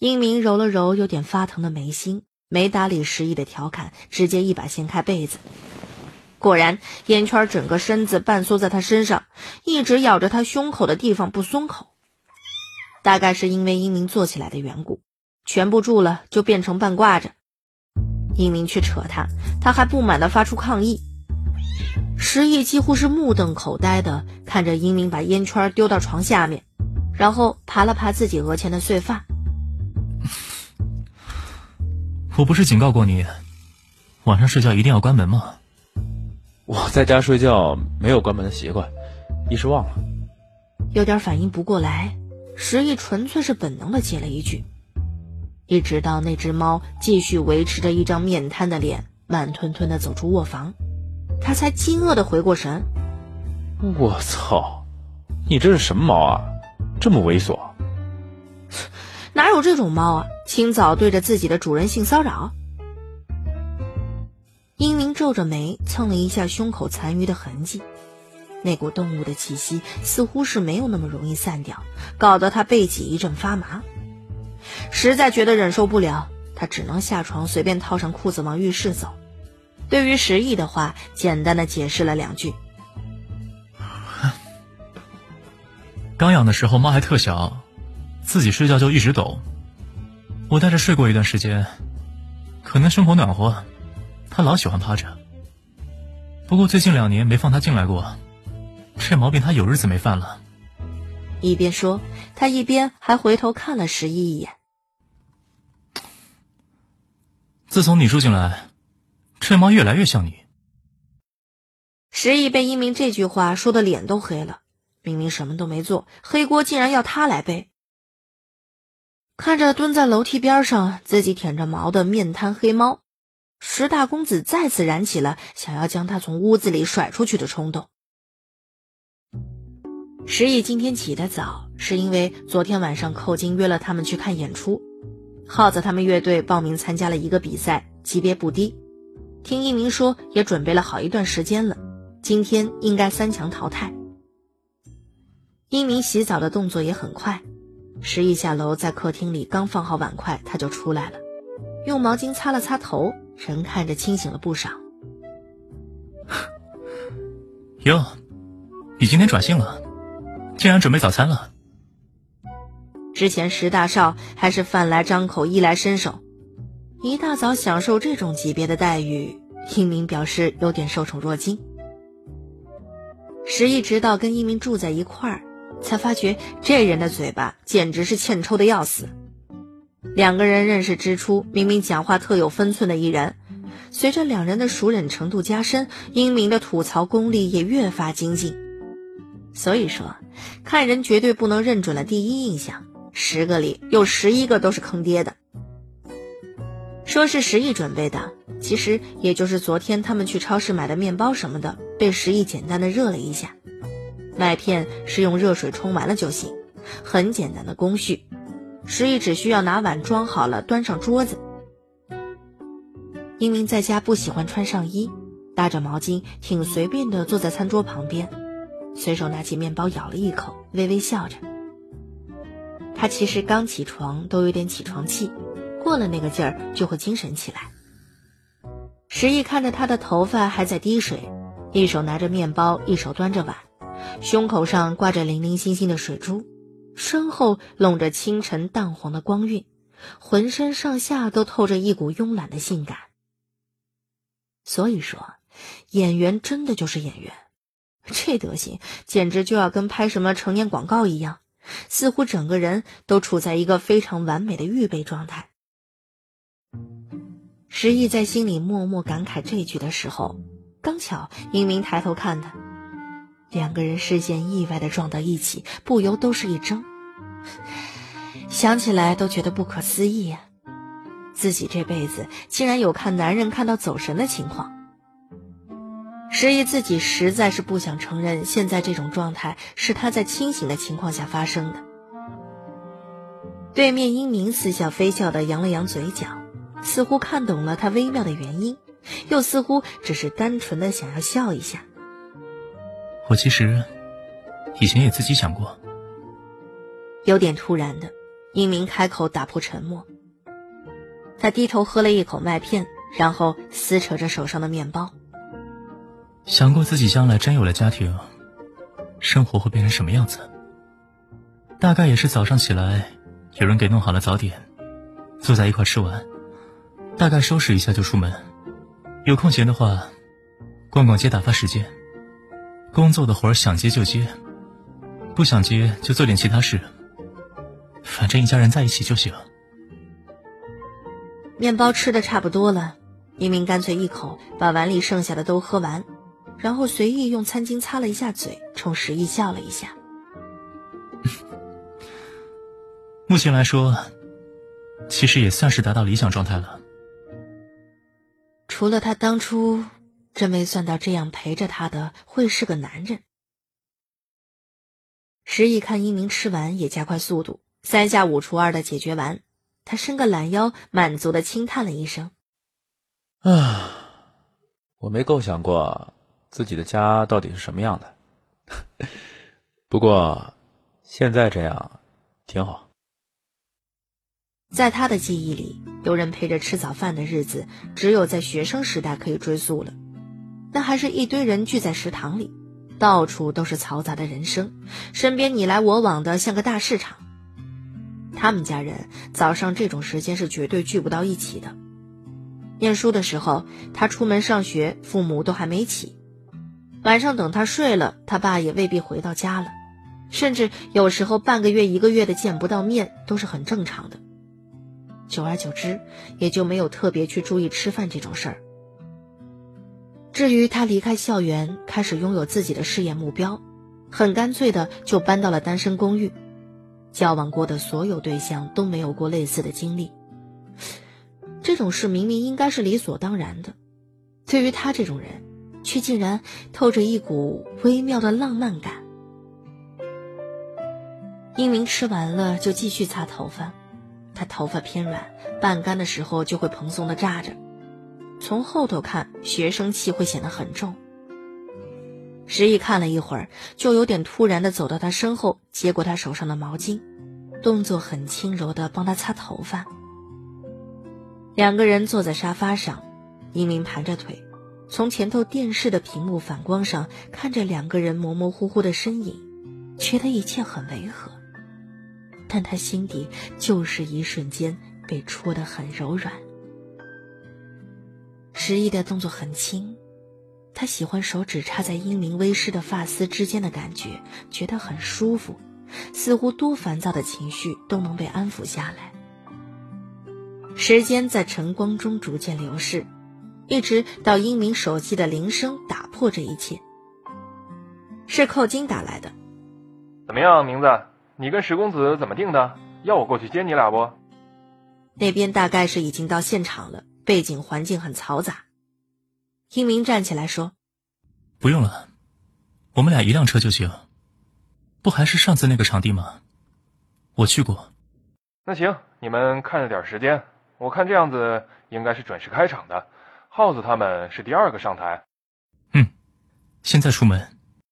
英明揉了揉有点发疼的眉心，没搭理石毅的调侃，直接一把掀开被子。果然，烟圈整个身子半缩在他身上，一直咬着他胸口的地方不松口。大概是因为英明坐起来的缘故，蜷不住了就变成半挂着。英明去扯他，他还不满地发出抗议。石毅几乎是目瞪口呆的看着英明把烟圈丢到床下面，然后爬了爬自己额前的碎发。我不是警告过你，晚上睡觉一定要关门吗？我在家睡觉没有关门的习惯，一时忘了。有点反应不过来，石毅纯粹是本能的接了一句。一直到那只猫继续维持着一张面瘫的脸，慢吞吞的走出卧房。他才惊愕的回过神，我操，你这是什么猫啊，这么猥琐？哪有这种猫啊？清早对着自己的主人性骚扰？英明皱着眉，蹭了一下胸口残余的痕迹，那股动物的气息似乎是没有那么容易散掉，搞得他背脊一阵发麻。实在觉得忍受不了，他只能下床随便套上裤子往浴室走。对于石毅的话，简单的解释了两句。刚养的时候猫还特小，自己睡觉就一直抖。我带着睡过一段时间，可能生活暖和，他老喜欢趴着。不过最近两年没放他进来过，这毛病他有日子没犯了。一边说，他一边还回头看了石毅一眼。自从你住进来。这猫越来越像你。石毅被一鸣这句话说的脸都黑了，明明什么都没做，黑锅竟然要他来背。看着蹲在楼梯边上自己舔着毛的面瘫黑猫，石大公子再次燃起了想要将他从屋子里甩出去的冲动。石毅今天起得早，是因为昨天晚上寇金约了他们去看演出，耗子他们乐队报名参加了一个比赛，级别不低。听一鸣说，也准备了好一段时间了，今天应该三强淘汰。一鸣洗澡的动作也很快，石毅下楼在客厅里刚放好碗筷，他就出来了，用毛巾擦了擦头，人看着清醒了不少。哟，你今天转性了，竟然准备早餐了。之前石大少还是饭来张口，衣来伸手。一大早享受这种级别的待遇，一明表示有点受宠若惊。石毅直到跟一明住在一块儿，才发觉这人的嘴巴简直是欠抽的要死。两个人认识之初，明明讲话特有分寸的一人，随着两人的熟忍程度加深，英明的吐槽功力也越发精进。所以说，看人绝对不能认准了第一印象，十个里有十一个都是坑爹的。说是十亿准备的，其实也就是昨天他们去超市买的面包什么的，被十亿简单的热了一下。麦片是用热水冲完了就行，很简单的工序。石毅只需要拿碗装好了，端上桌子。英明在家不喜欢穿上衣，搭着毛巾，挺随便的坐在餐桌旁边，随手拿起面包咬了一口，微微笑着。他其实刚起床，都有点起床气。过了那个劲儿就会精神起来。石毅看着他的头发还在滴水，一手拿着面包，一手端着碗，胸口上挂着零零星星的水珠，身后笼着清晨淡黄的光晕，浑身上下都透着一股慵懒的性感。所以说，演员真的就是演员，这德行简直就要跟拍什么成年广告一样，似乎整个人都处在一个非常完美的预备状态。石毅在心里默默感慨这句的时候，刚巧英明抬头看他，两个人视线意外的撞到一起，不由都是一怔。想起来都觉得不可思议呀，自己这辈子竟然有看男人看到走神的情况。十一自己实在是不想承认，现在这种状态是他在清醒的情况下发生的。对面英明似笑非笑的扬了扬嘴角。似乎看懂了他微妙的原因，又似乎只是单纯的想要笑一下。我其实以前也自己想过，有点突然的，英明开口打破沉默。他低头喝了一口麦片，然后撕扯着手上的面包。想过自己将来真有了家庭，生活会变成什么样子？大概也是早上起来，有人给弄好了早点，坐在一块吃完，大概收拾一下就出门。有空闲的话，逛逛街打发时间。工作的活儿想接就接，不想接就做点其他事。反正一家人在一起就行。面包吃的差不多了，明明干脆一口把碗里剩下的都喝完，然后随意用餐巾擦了一下嘴，冲石毅笑了一下。目前来说，其实也算是达到理想状态了。除了他当初。真没算到这样陪着他的会是个男人。石毅看一鸣吃完，也加快速度，三下五除二的解决完。他伸个懒腰，满足的轻叹了一声：“啊，我没构想过自己的家到底是什么样的。不过现在这样挺好。”在他的记忆里，有人陪着吃早饭的日子，只有在学生时代可以追溯了。那还是一堆人聚在食堂里，到处都是嘈杂的人声，身边你来我往的像个大市场。他们家人早上这种时间是绝对聚不到一起的。念书的时候，他出门上学，父母都还没起。晚上等他睡了，他爸也未必回到家了，甚至有时候半个月、一个月的见不到面都是很正常的。久而久之，也就没有特别去注意吃饭这种事儿。至于他离开校园，开始拥有自己的事业目标，很干脆的就搬到了单身公寓。交往过的所有对象都没有过类似的经历。这种事明明应该是理所当然的，对于他这种人，却竟然透着一股微妙的浪漫感。英明吃完了就继续擦头发，他头发偏软，半干的时候就会蓬松的炸着。从后头看，学生气会显得很重。石毅看了一会儿，就有点突然的走到他身后，接过他手上的毛巾，动作很轻柔的帮他擦头发。两个人坐在沙发上，英明盘着腿，从前头电视的屏幕反光上看着两个人模模糊糊的身影，觉得一切很违和，但他心底就是一瞬间被戳得很柔软。石毅的动作很轻，他喜欢手指插在英明微湿的发丝之间的感觉，觉得很舒服，似乎多烦躁的情绪都能被安抚下来。时间在晨光中逐渐流逝，一直到英明手机的铃声打破这一切。是寇金打来的。怎么样，名字？你跟石公子怎么定的？要我过去接你俩不？那边大概是已经到现场了。背景环境很嘈杂，英明站起来说：“不用了，我们俩一辆车就行。不还是上次那个场地吗？我去过。那行，你们看着点时间。我看这样子应该是准时开场的。耗子他们是第二个上台。嗯，现在出门。”